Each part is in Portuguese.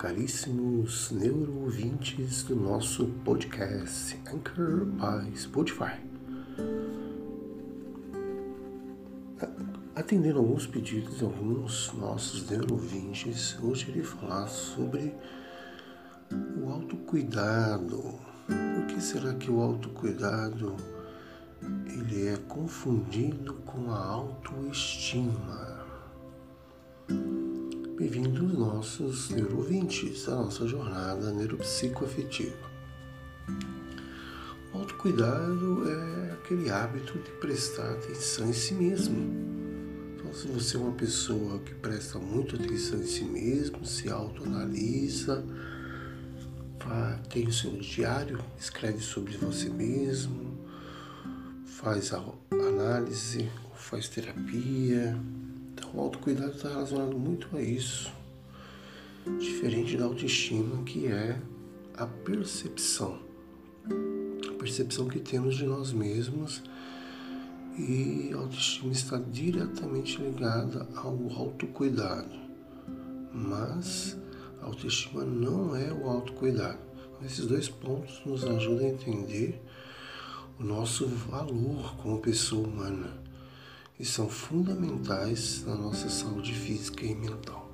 caríssimos neuroouvintes do nosso podcast Anchor by Spotify. Atendendo alguns pedidos de alguns nossos neuroouvintes, hoje irei falar sobre o autocuidado. Por que será que o autocuidado ele é confundido com a autoestima? Bem-vindos nossos neurovintes à nossa jornada neuropsicoafetiva. O autocuidado é aquele hábito de prestar atenção em si mesmo. Então, se você é uma pessoa que presta muita atenção em si mesmo, se autoanalisa, tem o seu diário, escreve sobre você mesmo, faz a análise, faz terapia, o autocuidado está relacionado muito a isso, diferente da autoestima, que é a percepção. A percepção que temos de nós mesmos e a autoestima está diretamente ligada ao autocuidado. Mas a autoestima não é o autocuidado. Esses dois pontos nos ajudam a entender o nosso valor como pessoa humana e são fundamentais na nossa saúde física e mental.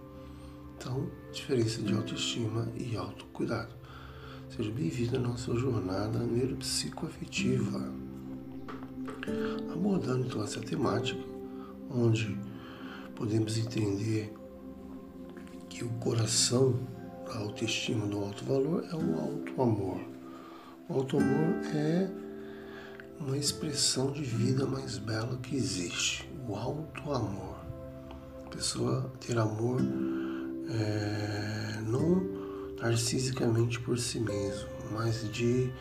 Então, diferença de autoestima e autocuidado. Seja bem-vindo à nossa jornada neuropsicoafetiva. Abordando então essa temática, onde podemos entender que o coração da autoestima, do alto valor, é o alto amor. O alto amor é uma expressão de vida mais bela que existe, o alto amor. A pessoa ter amor é, não narcisicamente por si mesmo, mas de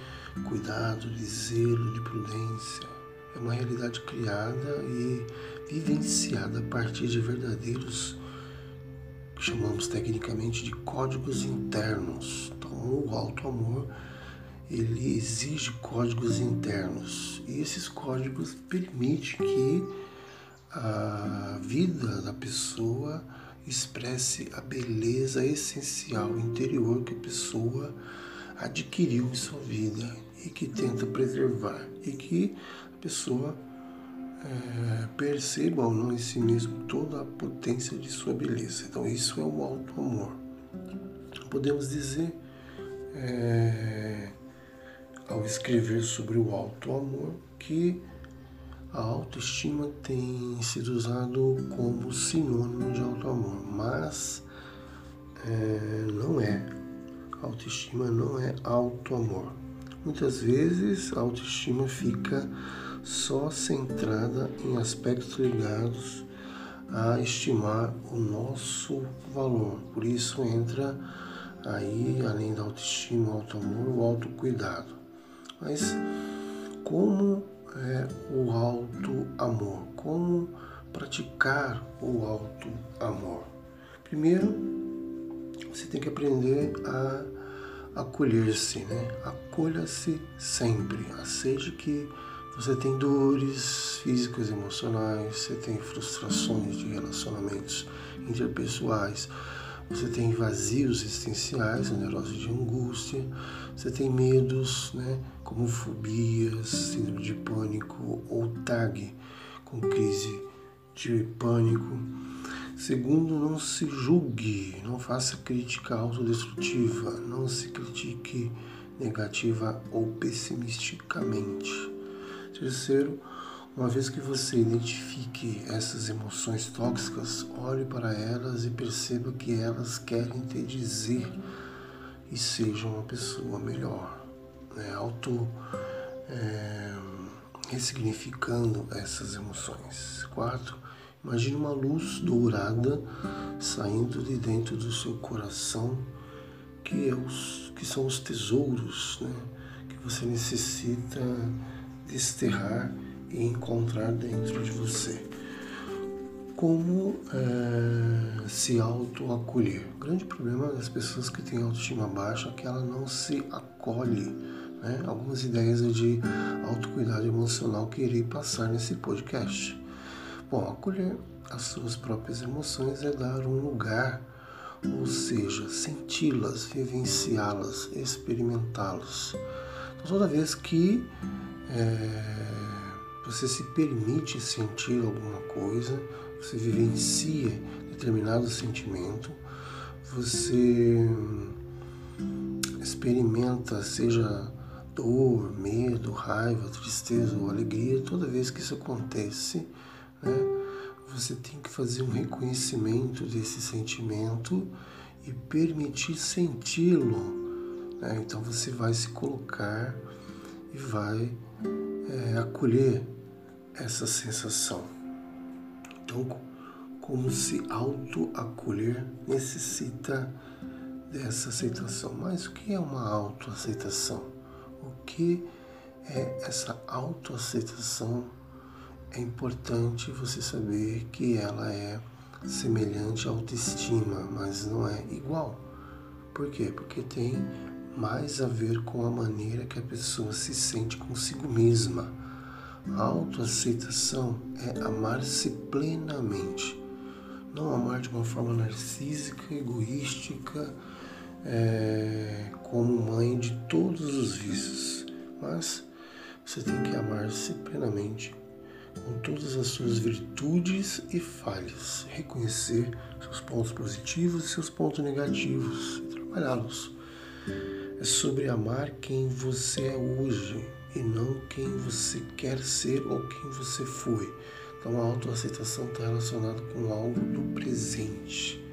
cuidado, de zelo, de prudência. É uma realidade criada e vivenciada a partir de verdadeiros, que chamamos tecnicamente de códigos internos. Então, o alto amor ele exige códigos internos e esses códigos permitem que a vida da pessoa expresse a beleza essencial interior que a pessoa adquiriu em sua vida e que tenta preservar e que a pessoa é, perceba ou não em si mesmo toda a potência de sua beleza. Então isso é o alto amor. Podemos dizer é, ao escrever sobre o alto amor que a autoestima tem sido usado como sinônimo de alto amor, mas é, não é. Autoestima não é alto amor. Muitas vezes a autoestima fica só centrada em aspectos ligados a estimar o nosso valor. Por isso entra aí, além da autoestima, o auto amor, o autocuidado. Mas como é o alto amor? Como praticar o alto amor? Primeiro, você tem que aprender a acolher-se, né? Acolha-se sempre, seja que você tem dores físicas, emocionais, você tem frustrações de relacionamentos interpessoais, você tem vazios existenciais, a neurose de angústia, você tem medos, né, como fobias, síndrome de pânico ou TAG, com crise de pânico. Segundo, não se julgue, não faça crítica autodestrutiva, não se critique negativa ou pessimisticamente. Terceiro, uma vez que você identifique essas emoções tóxicas, olhe para elas e perceba que elas querem te dizer e seja uma pessoa melhor. Né? Auto é, ressignificando essas emoções. Quarto, imagine uma luz dourada saindo de dentro do seu coração, que, é os, que são os tesouros né? que você necessita desterrar e encontrar dentro de você. Como é, se auto-acolher? O grande problema das pessoas que têm autoestima baixa é que ela não se acolhe. Né? Algumas ideias de autocuidado emocional que irei passar nesse podcast. Bom, acolher as suas próprias emoções é dar um lugar ou seja, senti-las, vivenciá-las, experimentá-las. Então, toda vez que é, você se permite sentir alguma coisa, você vivencia determinado sentimento, você experimenta, seja dor, medo, raiva, tristeza ou alegria, toda vez que isso acontece, né, você tem que fazer um reconhecimento desse sentimento e permitir senti-lo. Né? Então você vai se colocar e vai é, acolher essa sensação. Então, como se auto-acolher necessita dessa aceitação. Mas o que é uma autoaceitação? O que é essa autoaceitação? É importante você saber que ela é semelhante à autoestima, mas não é igual. Por quê? Porque tem mais a ver com a maneira que a pessoa se sente consigo mesma. A autoaceitação é amar-se plenamente. Não amar de uma forma narcísica, egoística, é, como mãe de todos os vícios. Mas você tem que amar-se plenamente, com todas as suas virtudes e falhas, reconhecer seus pontos positivos e seus pontos negativos trabalhá-los é sobre amar quem você é hoje e não quem você quer ser ou quem você foi. Então a autoaceitação está relacionada com algo do presente.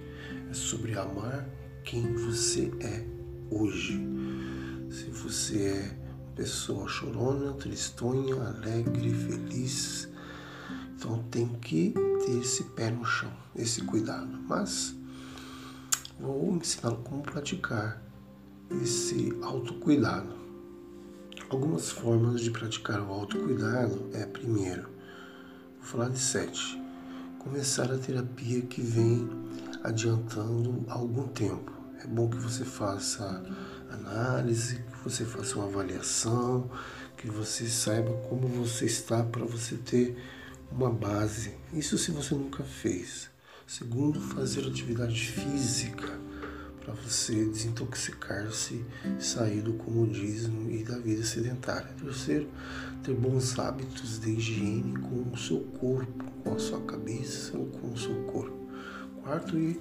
É sobre amar quem você é hoje. Se você é uma pessoa chorona, tristonha, alegre, feliz, então tem que ter esse pé no chão, esse cuidado. Mas vou ensiná-lo como praticar esse autocuidado. Algumas formas de praticar o autocuidado é, primeiro, vou falar de sete. Começar a terapia que vem adiantando algum tempo. É bom que você faça análise, que você faça uma avaliação, que você saiba como você está para você ter uma base. Isso se você nunca fez. Segundo, fazer atividade física para você desintoxicar-se, sair do comodismo e da vida sedentária. Terceiro, ter bons hábitos de higiene com o seu corpo, com a sua cabeça ou com o seu corpo. Quarto, ir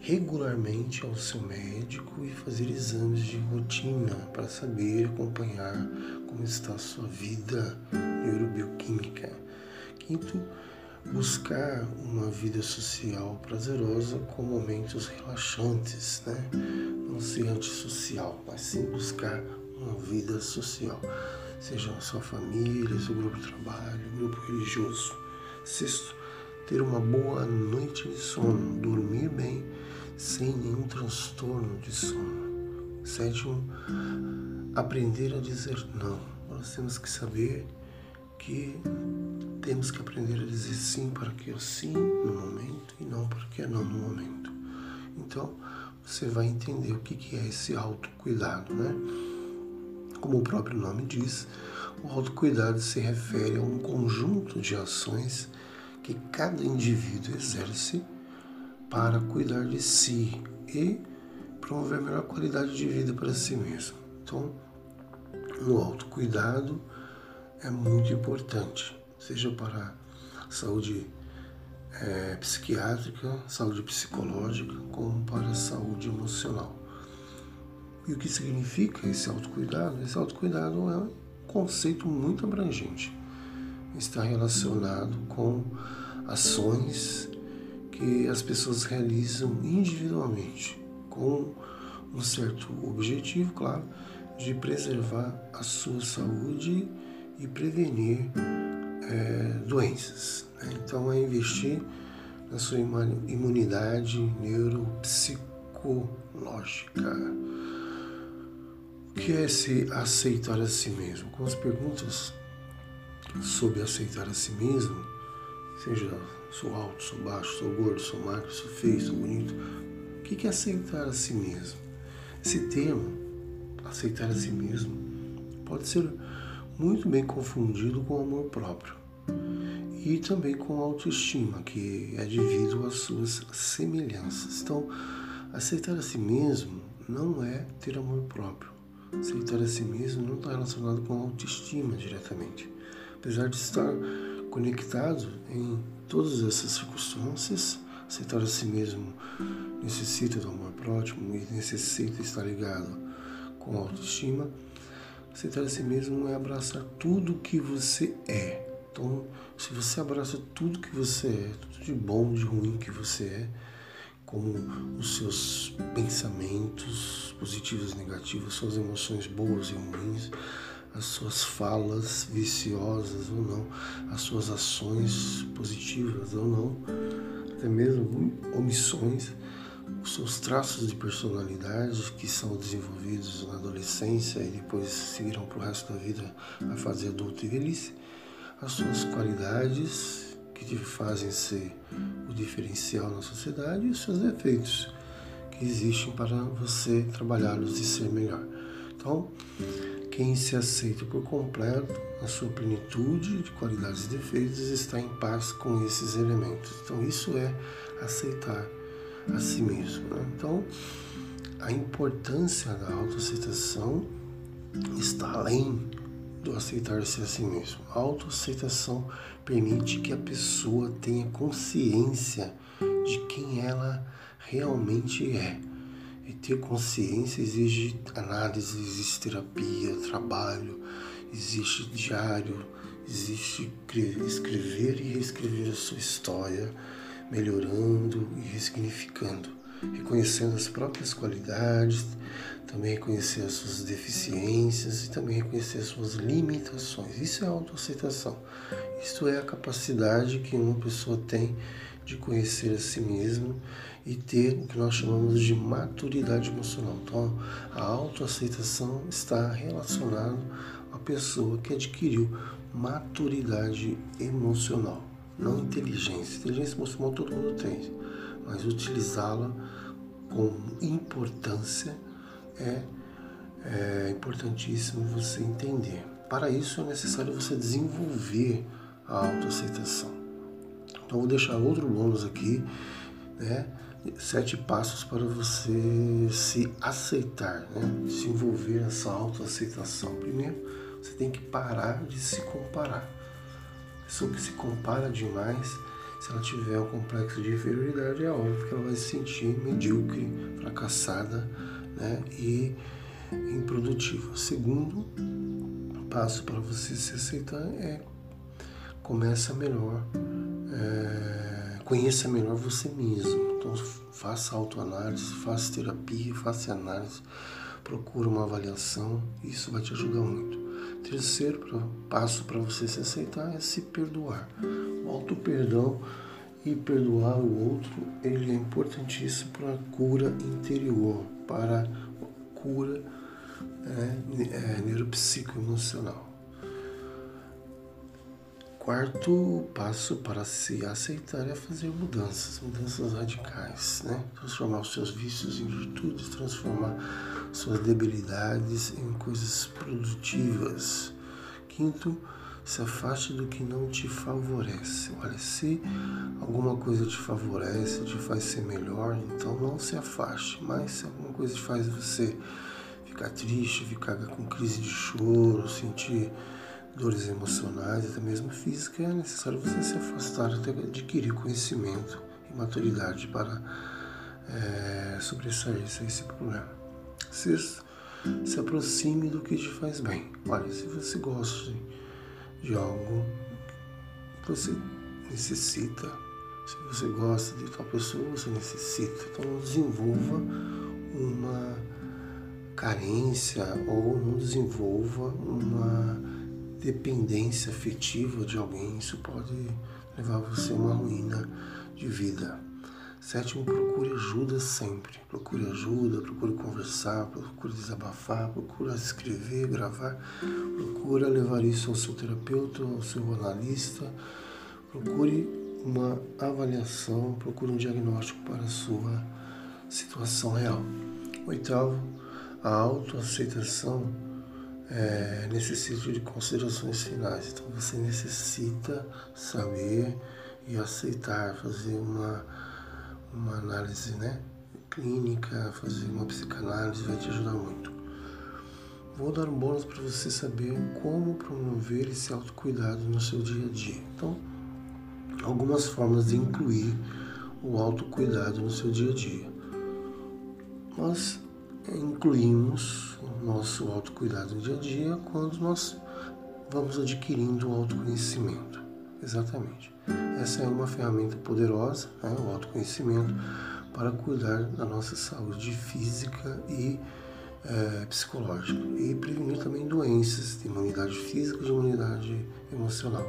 regularmente ao seu médico e fazer exames de rotina para saber acompanhar como está a sua vida neurobioquímica. Quinto, buscar uma vida social prazerosa com momentos relaxantes, né? Não ser antissocial, mas sim buscar uma vida social, seja a sua família, seu grupo de trabalho, grupo religioso. Sexto, ter uma boa noite de sono, dormir bem, sem nenhum transtorno de sono. Sétimo, aprender a dizer não. Nós temos que saber que temos que aprender a dizer sim para que é sim no momento e não para que é não no momento. Então, você vai entender o que é esse autocuidado, né? Como o próprio nome diz, o autocuidado se refere a um conjunto de ações que cada indivíduo exerce para cuidar de si e promover melhor qualidade de vida para si mesmo. Então, o autocuidado é muito importante seja para saúde é, psiquiátrica, saúde psicológica, como para saúde emocional. E o que significa esse autocuidado? Esse autocuidado é um conceito muito abrangente. Está relacionado com ações que as pessoas realizam individualmente, com um certo objetivo, claro, de preservar a sua saúde e prevenir é, doenças. Né? Então, é investir na sua imunidade neuropsicológica. O que é se aceitar a si mesmo? Com as perguntas sobre aceitar a si mesmo, seja sou alto, sou baixo, sou gordo, sou magro, sou feio, sou bonito, o que é aceitar a si mesmo? Esse termo, aceitar a si mesmo, pode ser muito bem confundido com amor próprio e também com autoestima, que é devido às suas semelhanças. Então, Aceitar a si mesmo não é ter amor próprio. Aceitar a si mesmo não está relacionado com autoestima diretamente. Apesar de estar conectado em todas essas circunstâncias, aceitar a si mesmo necessita do amor próximo e necessita estar ligado com autoestima. Aceitar a si mesmo é abraçar tudo que você é. Então, se você abraça tudo que você é, tudo de bom, de ruim que você é, como os seus pensamentos positivos e negativos, suas emoções boas e ruins, as suas falas viciosas ou não, as suas ações positivas ou não, até mesmo omissões, os seus traços de personalidade que são desenvolvidos na adolescência e depois seguirão para o resto da vida a fazer adulto e velhice, as suas qualidades que te fazem ser o diferencial na sociedade e os seus defeitos que existem para você trabalhá-los e ser melhor. Então, quem se aceita por completo, na sua plenitude de qualidades e defeitos, está em paz com esses elementos. Então, isso é aceitar a si mesmo. Né? Então, a importância da autoaceitação está além do aceitar-se a si mesmo. A autoaceitação permite que a pessoa tenha consciência de quem ela realmente é. E ter consciência exige análise, existe terapia, trabalho, existe diário, existe escrever e reescrever a sua história, melhorando e ressignificando, reconhecendo as próprias qualidades, também reconhecer as suas deficiências e também reconhecer as suas limitações. Isso é autoaceitação. Isso é a capacidade que uma pessoa tem de conhecer a si mesmo e ter o que nós chamamos de maturidade emocional. Então, a autoaceitação está relacionada à pessoa que adquiriu maturidade emocional, não inteligência. Inteligência emocional todo mundo tem, mas utilizá-la com importância é, é importantíssimo você entender. Para isso é necessário você desenvolver a autoaceitação. Então vou deixar outro bônus aqui, né? Sete passos para você se aceitar, né? Desenvolver essa autoaceitação. Primeiro, você tem que parar de se comparar. Pessoa que se compara demais, se ela tiver um complexo de inferioridade, é óbvio que ela vai se sentir medíocre, fracassada né? e improdutiva. Segundo passo para você se aceitar é começa melhor, é, conheça melhor você mesmo. Então faça autoanálise, faça terapia, faça análise, procura uma avaliação, isso vai te ajudar muito. Terceiro passo para você se aceitar é se perdoar. O auto-perdão e perdoar o outro, ele é importantíssimo para a cura interior, para a cura é, é, neuropsicoemocional. Quarto passo para se aceitar é fazer mudanças, mudanças radicais, né? Transformar os seus vícios em virtudes, transformar suas debilidades em coisas produtivas. Quinto, se afaste do que não te favorece. Olha, se alguma coisa te favorece, te faz ser melhor, então não se afaste. Mas se alguma coisa faz você ficar triste, ficar com crise de choro, sentir dores emocionais, até mesmo físicas, é necessário você se afastar até adquirir conhecimento e maturidade para é, sobressair esse problema. Sexto, se aproxime do que te faz bem. Olha, se você gosta de algo que você necessita, se você gosta de tal pessoa, você necessita, então desenvolva uma carência ou não desenvolva uma dependência afetiva de alguém, isso pode levar você a uma ruína de vida. Sétimo, procure ajuda sempre. Procure ajuda, procure conversar, procure desabafar, procure escrever, gravar. Procure levar isso ao seu terapeuta, ao seu analista. Procure uma avaliação, procure um diagnóstico para a sua situação real. Oitavo, a autoaceitação é, necessita de considerações finais. Então você necessita saber e aceitar, fazer uma, uma análise né, clínica, fazer uma psicanálise vai te ajudar muito. Vou dar um bônus para você saber como promover esse autocuidado no seu dia a dia. Então, algumas formas de incluir o autocuidado no seu dia a dia. Nós incluímos o nosso autocuidado no dia a dia quando nós vamos adquirindo o autoconhecimento. Exatamente. Essa é uma ferramenta poderosa, né, o autoconhecimento, para cuidar da nossa saúde física e é, psicológica e prevenir também doenças de imunidade física e de imunidade emocional.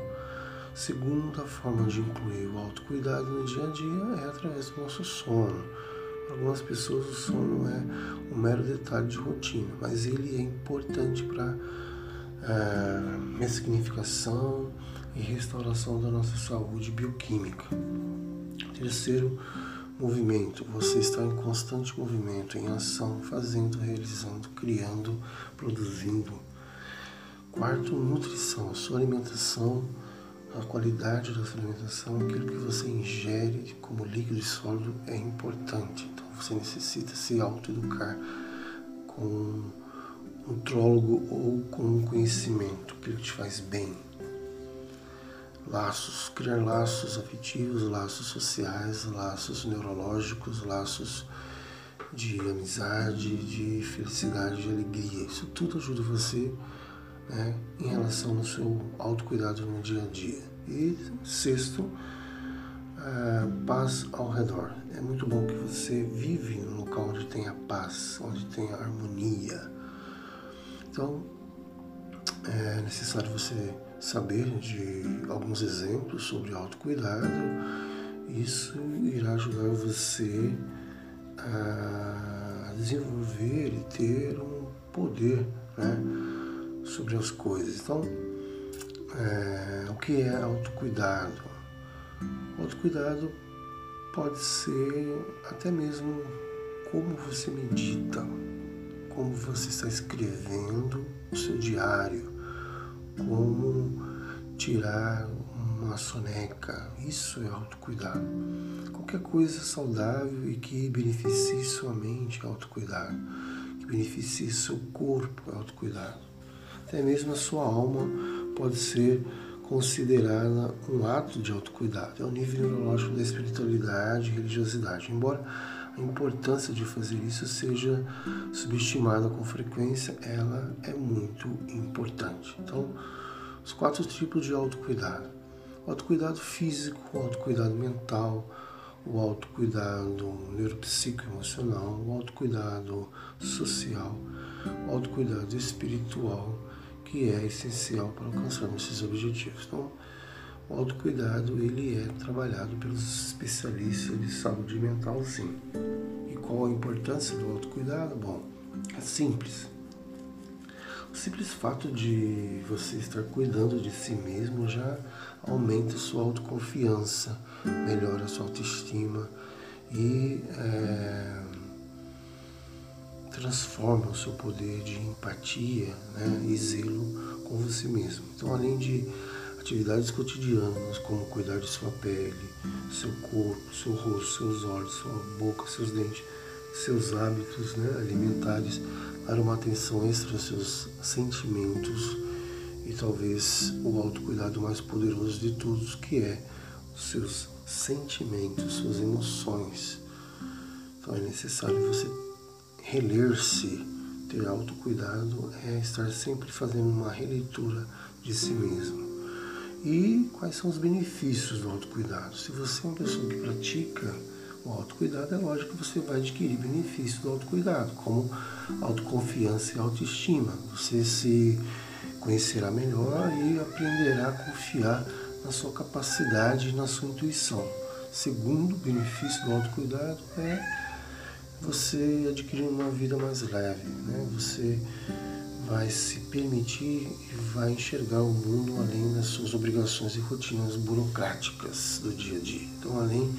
Segunda forma de incluir o autocuidado no dia a dia é através do nosso sono. Algumas pessoas o sono é um mero detalhe de rotina, mas ele é importante para é, ressignificação e restauração da nossa saúde bioquímica. Terceiro, movimento. Você está em constante movimento, em ação, fazendo, realizando, criando, produzindo. Quarto, nutrição. Sua alimentação, a qualidade da sua alimentação, aquilo que você ingere como líquido e sólido é importante. Então você necessita se autoeducar com um nutrólogo ou com um conhecimento, aquilo que te faz bem laços, criar laços afetivos, laços sociais, laços neurológicos, laços de amizade, de felicidade, de alegria. Isso tudo ajuda você né, em relação ao seu autocuidado no dia a dia. E sexto, uh, paz ao redor. É muito bom que você vive num local onde tenha paz, onde tenha harmonia. Então, é necessário você saber de alguns exemplos sobre autocuidado. Isso irá ajudar você a desenvolver e ter um poder né, sobre as coisas. Então, é, o que é autocuidado? Autocuidado pode ser até mesmo como você medita, como você está escrevendo o seu diário, como tirar uma soneca. Isso é autocuidado. Qualquer coisa saudável e que beneficie sua mente é autocuidado. Que beneficie seu corpo é autocuidado. Até mesmo a sua alma pode ser considerada um ato de autocuidado. É o nível neurológico da espiritualidade e religiosidade. Embora a importância de fazer isso seja subestimada com frequência, ela é muito importante. Então, os quatro tipos de autocuidado: o autocuidado físico, o autocuidado mental, o autocuidado neuropsicoemocional, o autocuidado social, o autocuidado espiritual, que é essencial para alcançarmos esses objetivos. Então, o autocuidado ele é trabalhado pelos especialistas de saúde mental, sim. E qual a importância do autocuidado? Bom, é simples. O simples fato de você estar cuidando de si mesmo já aumenta sua autoconfiança, melhora sua autoestima e é, transforma o seu poder de empatia né, e zelo com você mesmo. Então, além de atividades cotidianas, como cuidar de sua pele, seu corpo, seu rosto, seus olhos, sua boca, seus dentes, seus hábitos né, alimentares, dar uma atenção extra aos seus sentimentos e talvez o autocuidado mais poderoso de todos, que é os seus sentimentos, suas emoções. Então é necessário você reler-se, ter autocuidado, é estar sempre fazendo uma releitura de si mesmo. E quais são os benefícios do autocuidado? Se você é uma pessoa que pratica o autocuidado, é lógico que você vai adquirir benefícios do autocuidado, como autoconfiança e autoestima. Você se conhecerá melhor e aprenderá a confiar na sua capacidade e na sua intuição. Segundo benefício do autocuidado é você adquirir uma vida mais leve, né? Você vai se permitir e vai enxergar o mundo além das suas obrigações e rotinas burocráticas do dia a dia. Então, além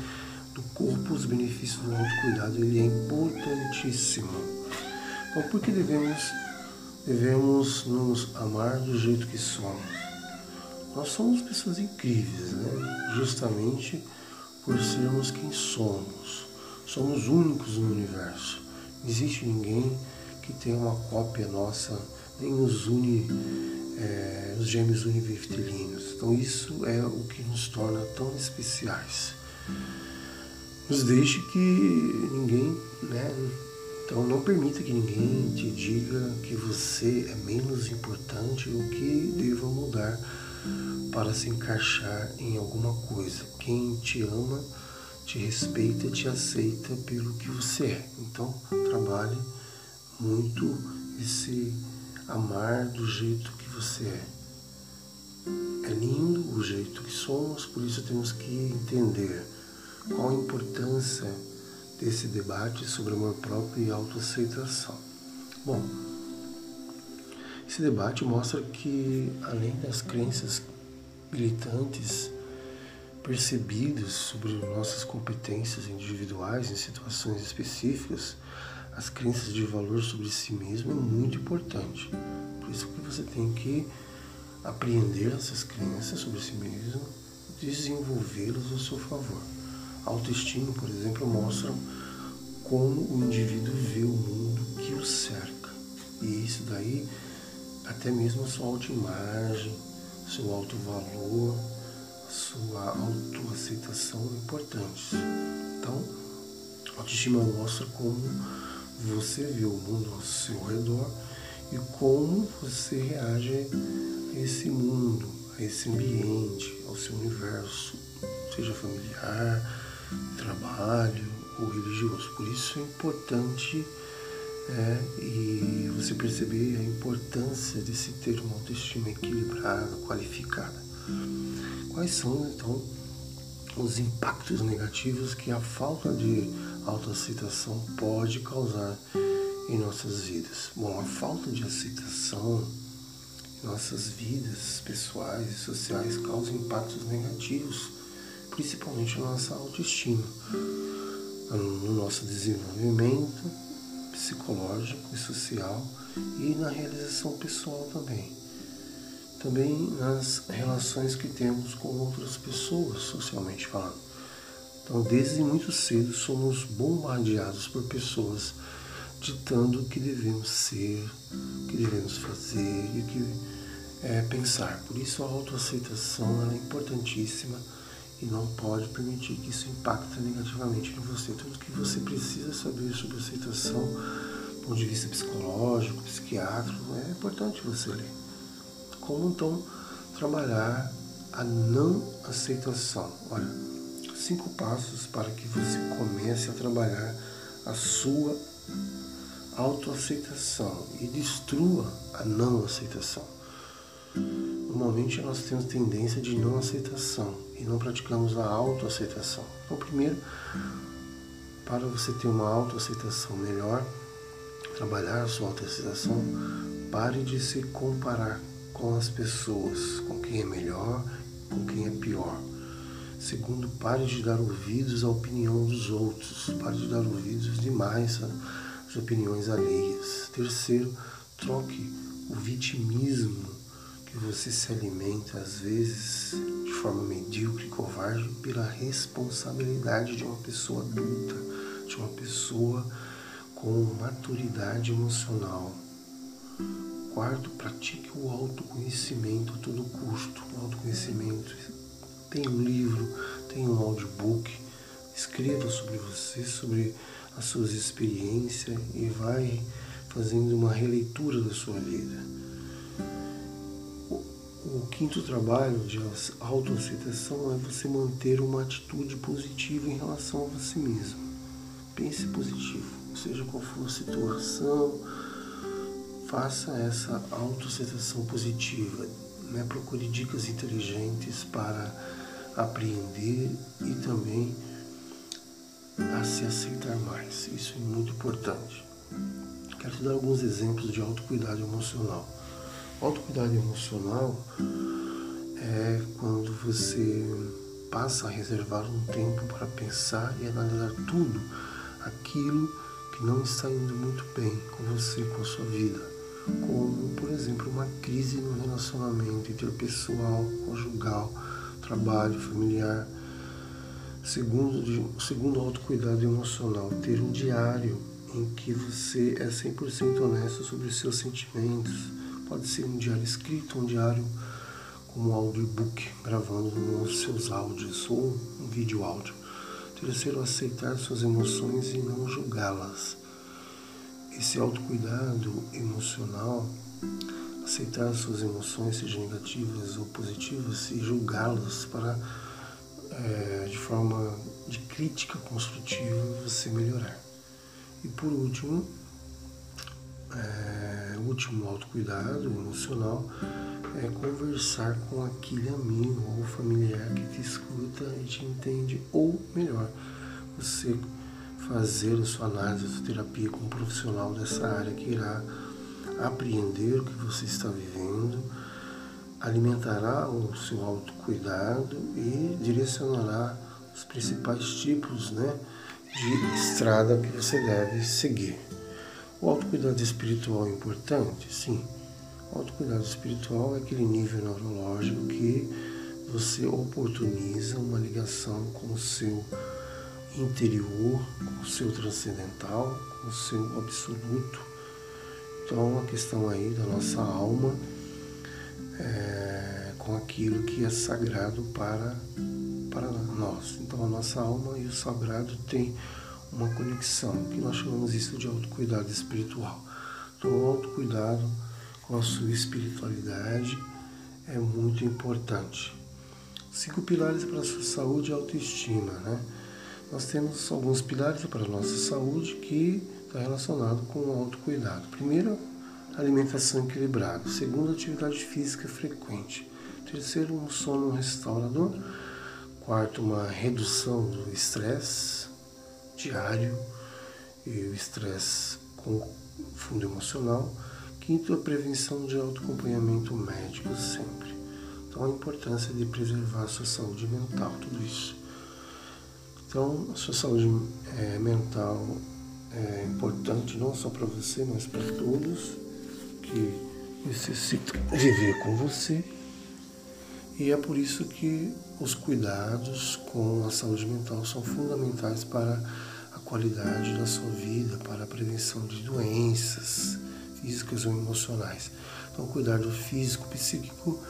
do corpo, os benefícios do autocuidado, ele é importantíssimo. Então, por que devemos, devemos nos amar do jeito que somos? Nós somos pessoas incríveis, né? justamente por sermos quem somos. Somos únicos no universo. Não existe ninguém que tenha uma cópia nossa, nem os uni, é, os gêmeos univitelinos. Então isso é o que nos torna tão especiais. Nos deixe que ninguém, né? Então não permita que ninguém te diga que você é menos importante ou que deva mudar para se encaixar em alguma coisa. Quem te ama, te respeita, te aceita pelo que você é. Então trabalhe muito esse amar do jeito que você é. É lindo o jeito que somos, por isso temos que entender qual a importância desse debate sobre amor próprio e autoaceitação. Bom, esse debate mostra que, além das crenças militantes percebidas sobre nossas competências individuais em situações específicas, as crenças de valor sobre si mesmo é muito importante. Por isso que você tem que apreender essas crenças sobre si mesmo, desenvolvê-las ao seu favor. Autoestima, por exemplo, mostra como o indivíduo vê o mundo que o cerca. E isso daí, até mesmo a sua autoimagem, seu alto valor, sua autoaceitação é importantes. Então, autoestima mostra como você vê o mundo ao seu redor e como você reage a esse mundo, a esse ambiente, ao seu universo, seja familiar, trabalho ou religioso. Por isso é importante é, e você perceber a importância de se ter uma autoestima equilibrada, qualificada. Quais são então os impactos negativos que a falta de autoaceitação pode causar em nossas vidas? Bom, a falta de aceitação em nossas vidas pessoais e sociais causa impactos negativos, principalmente na nossa autoestima, no nosso desenvolvimento psicológico e social e na realização pessoal também também nas relações que temos com outras pessoas, socialmente falando. Então, desde muito cedo, somos bombardeados por pessoas ditando o que devemos ser, o que devemos fazer e o que é, pensar. Por isso, a autoaceitação é importantíssima e não pode permitir que isso impacte negativamente em você. Tudo que você precisa saber sobre aceitação, do ponto de vista psicológico, psiquiátrico, é importante você ler como então trabalhar a não aceitação. Olha, cinco passos para que você comece a trabalhar a sua autoaceitação e destrua a não aceitação. Normalmente nós temos tendência de não aceitação e não praticamos a autoaceitação. Então, primeiro, para você ter uma autoaceitação melhor, trabalhar a sua autoaceitação, pare de se comparar com as pessoas, com quem é melhor, com quem é pior. Segundo, pare de dar ouvidos à opinião dos outros, pare de dar ouvidos demais às opiniões alheias. Terceiro, troque o vitimismo que você se alimenta, às vezes de forma medíocre e covarde, pela responsabilidade de uma pessoa adulta, de uma pessoa com maturidade emocional. Quarto, pratique o autoconhecimento a todo custo. O autoconhecimento. Tem um livro, tem um audiobook. Escreva sobre você, sobre as suas experiências e vai fazendo uma releitura da sua vida. O, quinto trabalho de autoaceitação é você manter uma atitude positiva em relação a você mesmo. Pense positivo, seja qual for a situação, Faça essa autoaceitação positiva, né? procure dicas inteligentes para apreender e também a se aceitar mais. Isso é muito importante. Quero te dar alguns exemplos de autocuidado emocional. Autocuidado emocional é quando você passa a reservar um tempo para pensar e analisar tudo aquilo que não está indo muito bem com você, com a sua vida como, por exemplo, uma crise no relacionamento interpessoal, conjugal, trabalho, familiar, Segundo, segundo autocuidado emocional, ter um diário em que você é 100% honesto sobre os seus sentimentos. Pode ser um diário escrito, um diário como um audiobook, gravando os seus áudios ou um vídeo áudio. Terceiro, aceitar suas emoções e não julgá-las. Esse autocuidado emocional, aceitar suas emoções, sejam negativas ou positivas, e julgá-las para, é, de forma de crítica construtiva, você melhorar. E por último, é, o último autocuidado emocional é conversar com aquele amigo ou familiar que te escuta e te entende, ou melhor, você fazer a sua análise, a sua terapia com um profissional dessa área que irá apreender o que você está vivendo, alimentará o seu autocuidado e direcionará os principais tipos né, de estrada que você deve seguir. O autocuidado espiritual é importante? Sim. O autocuidado espiritual é aquele nível neurológico que você oportuniza uma ligação com o seu interior, com o seu transcendental, com o seu absoluto. Então, a questão aí da nossa alma é, com aquilo que é sagrado para, para nós. Então, a nossa alma e o sagrado têm uma conexão, que nós chamamos isso de autocuidado espiritual. Então, o autocuidado com a sua espiritualidade é muito importante. Cinco pilares para a sua saúde e autoestima, né? Nós temos alguns pilares para a nossa saúde que está relacionado com o autocuidado. Primeiro, alimentação equilibrada. Segundo, atividade física frequente. Terceiro, um sono restaurador. Quarto, uma redução do estresse diário e o estresse com fundo emocional. Quinto, a prevenção de autoacompanhamento médico sempre. Então, a importância de preservar a sua saúde mental, tudo isso. Então, a sua saúde é, mental é importante não só para você, mas para todos que necessitam viver com você. E é por isso que os cuidados com a saúde mental são fundamentais para a qualidade da sua vida, para a prevenção de doenças físicas ou emocionais. Então, cuidar do físico, psíquico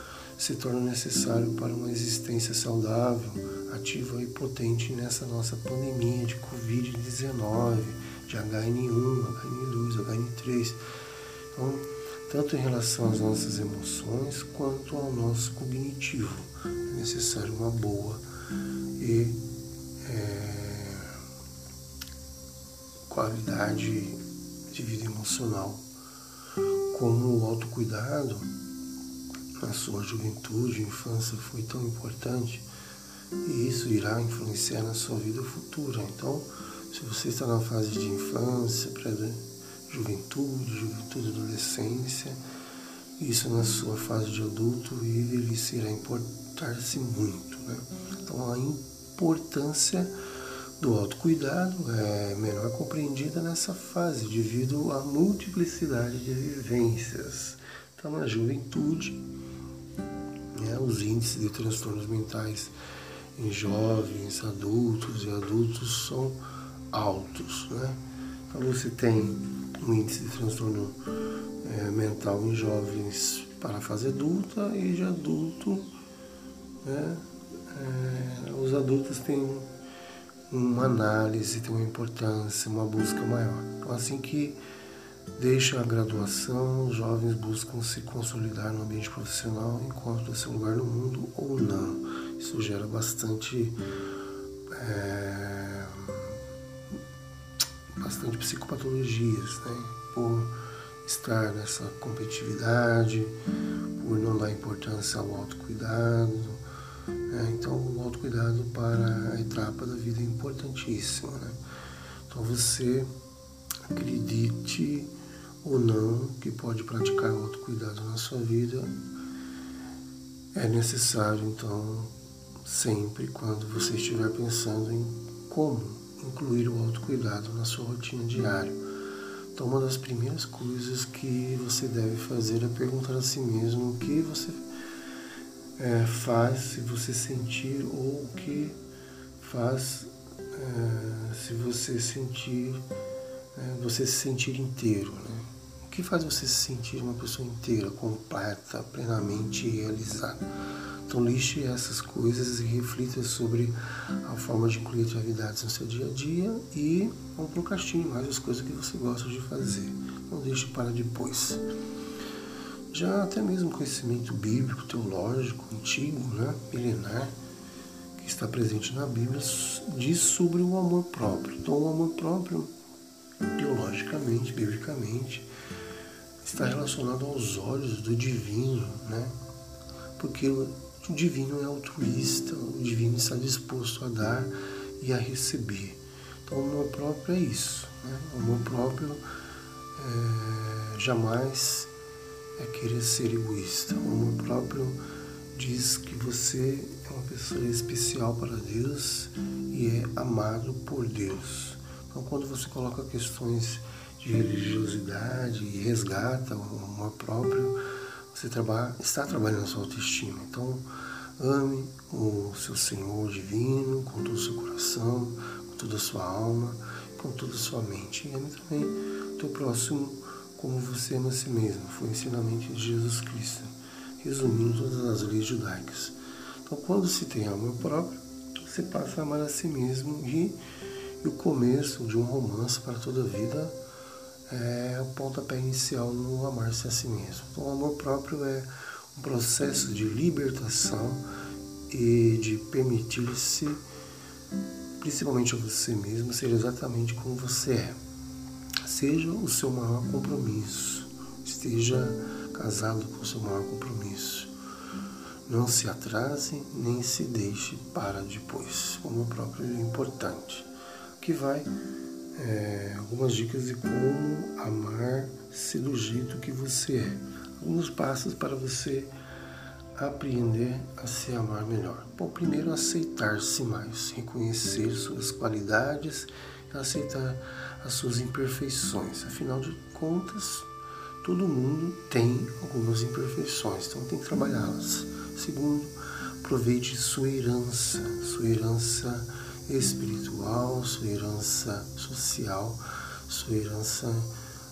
se torna necessário para uma existência saudável, ativa e potente nessa nossa pandemia de Covid-19, de HN1, HN2, HN3. Então, tanto em relação às nossas emoções quanto ao nosso cognitivo, é necessário uma boa e é, qualidade de vida emocional, como o autocuidado na sua juventude, infância foi tão importante e isso irá influenciar na sua vida futura. Então, se você está na fase de infância, pré-juventude, juventude, adolescência, isso na sua fase de adulto e velhice irá importar-se muito. Né? Então, a importância do autocuidado é melhor compreendida nessa fase devido à multiplicidade de vivências. Então, na juventude, né, os índices de transtornos mentais em jovens, adultos e adultos são altos. Né? Então você tem um índice de transtorno é, mental em jovens para a fase adulta e de adulto. Né? É, os adultos têm uma análise, tem uma importância, uma busca maior. Então assim que Deixa a graduação, os jovens buscam se consolidar no ambiente profissional, encontram seu lugar no mundo ou não. Isso gera bastante. É, bastante psicopatologias, né? Por estar nessa competitividade, por não dar importância ao autocuidado. Né? Então, o autocuidado para a etapa da vida é importantíssimo. Né? Então, você acredite ou não que pode praticar o autocuidado na sua vida, é necessário então sempre quando você estiver pensando em como incluir o autocuidado na sua rotina diária. Então uma das primeiras coisas que você deve fazer é perguntar a si mesmo o que você é, faz se você sentir ou o que faz é, se você sentir, é, você se sentir inteiro, né? O que faz você se sentir uma pessoa inteira, completa, plenamente realizada? Então lixe essas coisas e reflita sobre a forma de incluir atividades no seu dia a dia e não procrastine mais as coisas que você gosta de fazer. Não deixe para depois. Já até mesmo conhecimento bíblico, teológico, antigo, né, milenar, que está presente na Bíblia, diz sobre o amor próprio. Então o amor próprio, teologicamente, biblicamente, está relacionado aos olhos do divino, né? Porque o divino é altruísta, o divino está disposto a dar e a receber. Então o amor próprio é isso. Né? O amor próprio é, jamais é querer ser egoísta. O amor próprio diz que você é uma pessoa especial para Deus e é amado por Deus. Então, quando você coloca questões de religiosidade e resgata o amor próprio, você trabalha, está trabalhando a sua autoestima. Então, ame o seu Senhor divino com todo o seu coração, com toda a sua alma, com toda a sua mente. E ame também o teu próximo como você ama a si mesmo. Foi o ensinamento de Jesus Cristo, resumindo todas as leis judaicas. Então, quando se tem amor próprio, você passa a amar a si mesmo e, e o começo de um romance para toda a vida é o pontapé inicial no amar-se a si mesmo. Então, o amor próprio é um processo de libertação e de permitir-se, principalmente a você mesmo, ser exatamente como você é. Seja o seu maior compromisso, esteja casado com o seu maior compromisso. Não se atrase nem se deixe para depois. O amor próprio é importante. Que vai é, algumas dicas de como amar-se do jeito que você é. Alguns passos para você aprender a se amar melhor. Bom, primeiro aceitar-se mais, reconhecer suas qualidades aceitar as suas imperfeições. Afinal de contas, todo mundo tem algumas imperfeições, então tem que trabalhá-las. Segundo, aproveite sua herança, sua herança espiritual, sua herança social, sua herança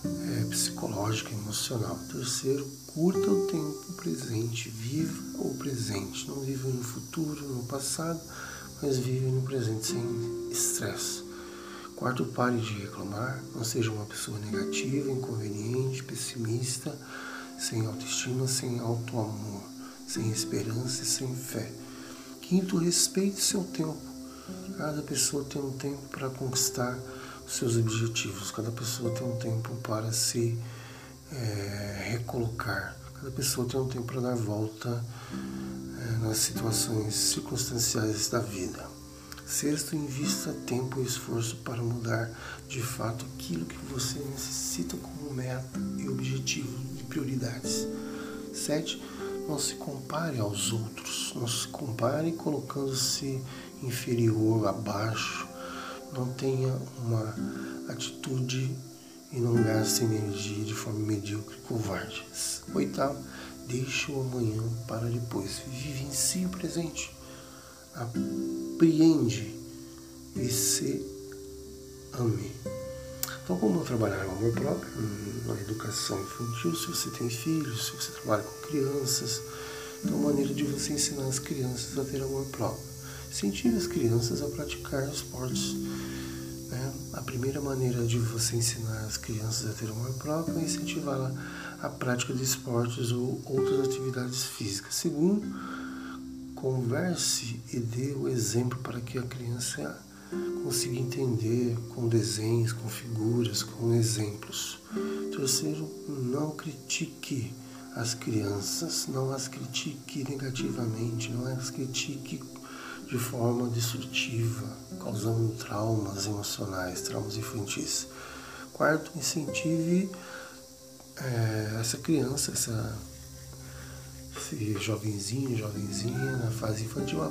é, psicológica, emocional. Terceiro, curta o tempo presente, viva o presente. Não viva no futuro, no passado, mas vive no presente sem estresse. Quarto, pare de reclamar, não seja uma pessoa negativa, inconveniente, pessimista, sem autoestima, sem auto-amor, sem esperança e sem fé. Quinto, respeite seu tempo. Cada pessoa tem um tempo para conquistar os seus objetivos, cada pessoa tem um tempo para se é, recolocar, cada pessoa tem um tempo para dar volta é, nas situações circunstanciais da vida. Sexto, invista tempo e esforço para mudar de fato aquilo que você necessita como meta e objetivo de prioridades. Sete, não se compare aos outros, não se compare colocando-se inferior, abaixo. Não tenha uma atitude e não gaste energia de forma medíocre e covarde. Oitavo, deixe o amanhã para depois. Vivencie o presente apreende e se ame. Então, como trabalhar o amor próprio na educação infantil, se você tem filhos, se você trabalha com crianças, então, maneira de você ensinar as crianças a ter amor próprio. Incentive as crianças a praticar esportes. Né? A primeira maneira de você ensinar as crianças a ter amor próprio é incentivá-la à prática de esportes ou outras atividades físicas. Segundo, Converse e dê o exemplo para que a criança consiga entender com desenhos, com figuras, com exemplos. Terceiro, não critique as crianças, não as critique negativamente, não as critique de forma destrutiva, causando traumas emocionais, traumas infantis. Quarto, incentive é, essa criança, essa esse jovenzinho, jovenzinha na fase infantil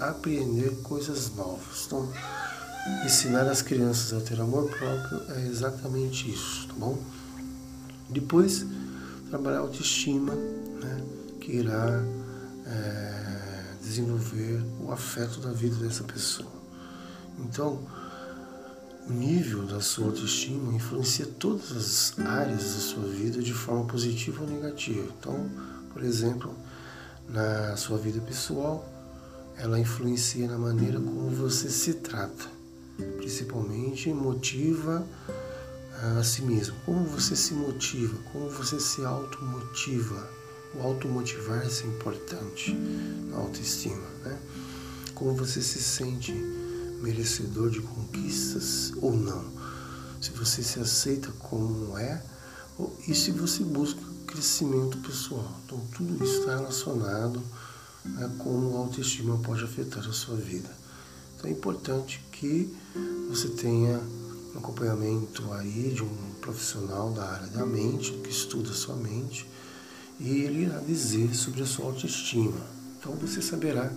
a aprender coisas novas. Então, ensinar as crianças a ter amor próprio é exatamente isso, tá bom? Depois, trabalhar a autoestima, né, que irá é, desenvolver o afeto da vida dessa pessoa. Então, o nível da sua autoestima influencia todas as áreas da sua vida de forma positiva ou negativa. Então, por exemplo, na sua vida pessoal, ela influencia na maneira como você se trata, principalmente motiva a si mesmo. Como você se motiva, como você se automotiva. O automotivar-se é importante na autoestima, né? Como você se sente merecedor de conquistas ou não. Se você se aceita como é e se você busca crescimento pessoal. Então, tudo isso está relacionado a como a autoestima pode afetar a sua vida. Então, é importante que você tenha um acompanhamento aí de um profissional da área da mente, que estuda a sua mente, e ele irá dizer sobre a sua autoestima. Então, você saberá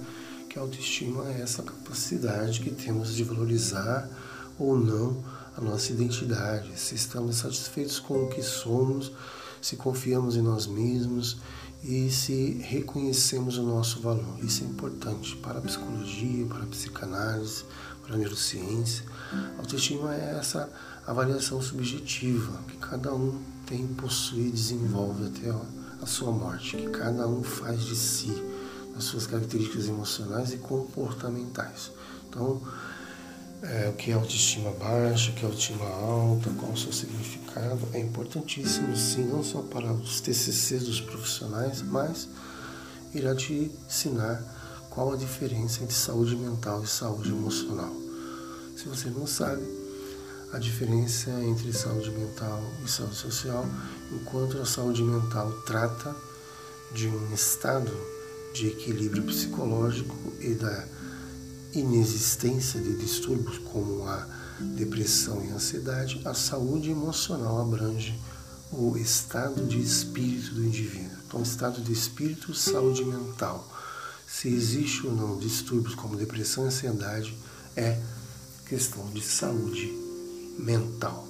que a autoestima é essa capacidade que temos de valorizar ou não a nossa identidade, se estamos satisfeitos com o que somos, se confiamos em nós mesmos e se reconhecemos o nosso valor. Isso é importante para a psicologia, para a psicanálise, para a neurociência. A autoestima é essa avaliação subjetiva que cada um tem, possui e desenvolve até a sua morte, que cada um faz de si as suas características emocionais e comportamentais. Então, é, o que é autoestima baixa, o que é autoestima alta, qual o seu significado, é importantíssimo sim, não só para os TCCs dos profissionais, mas irá te ensinar qual a diferença entre saúde mental e saúde emocional. Se você não sabe, a diferença entre saúde mental e saúde social, enquanto a saúde mental trata de um estado de equilíbrio psicológico e da inexistência de distúrbios como a depressão e ansiedade, a saúde emocional abrange o estado de espírito do indivíduo. Então, estado de espírito, saúde mental. Se existe ou não distúrbios como depressão e ansiedade, é questão de saúde mental.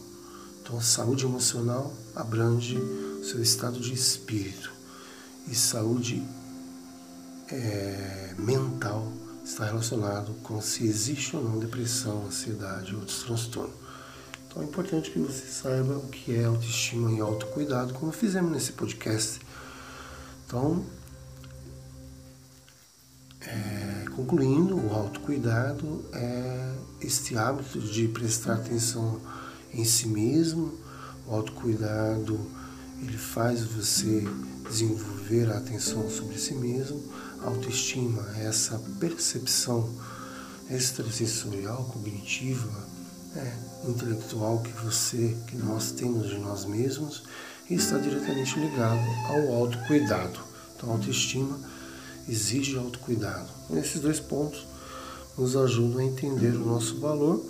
Então, saúde emocional abrange seu estado de espírito e saúde é, mental está relacionado com se existe ou não depressão, ansiedade ou outros transtornos. Então é importante que você saiba o que é autoestima e autocuidado, como fizemos nesse podcast. Então, é, concluindo, o autocuidado é este hábito de prestar atenção em si mesmo. O autocuidado ele faz você desenvolver a atenção sobre si mesmo autoestima é essa percepção extrasensorial, cognitiva, é, intelectual que você, que nós temos de nós mesmos e está diretamente ligado ao autocuidado. Então, autoestima exige autocuidado. Esses dois pontos nos ajudam a entender o nosso valor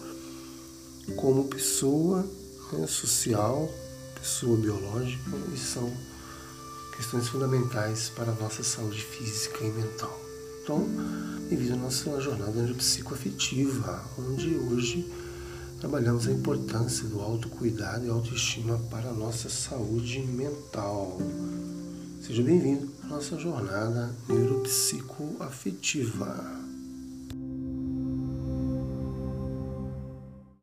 como pessoa né, social, pessoa biológica e são questões fundamentais para a nossa saúde física e mental. Então, devido à nossa jornada psicoafetiva, onde hoje trabalhamos a importância do autocuidado e autoestima para a nossa saúde mental. Seja bem-vindo à nossa jornada neuropsicoafetiva.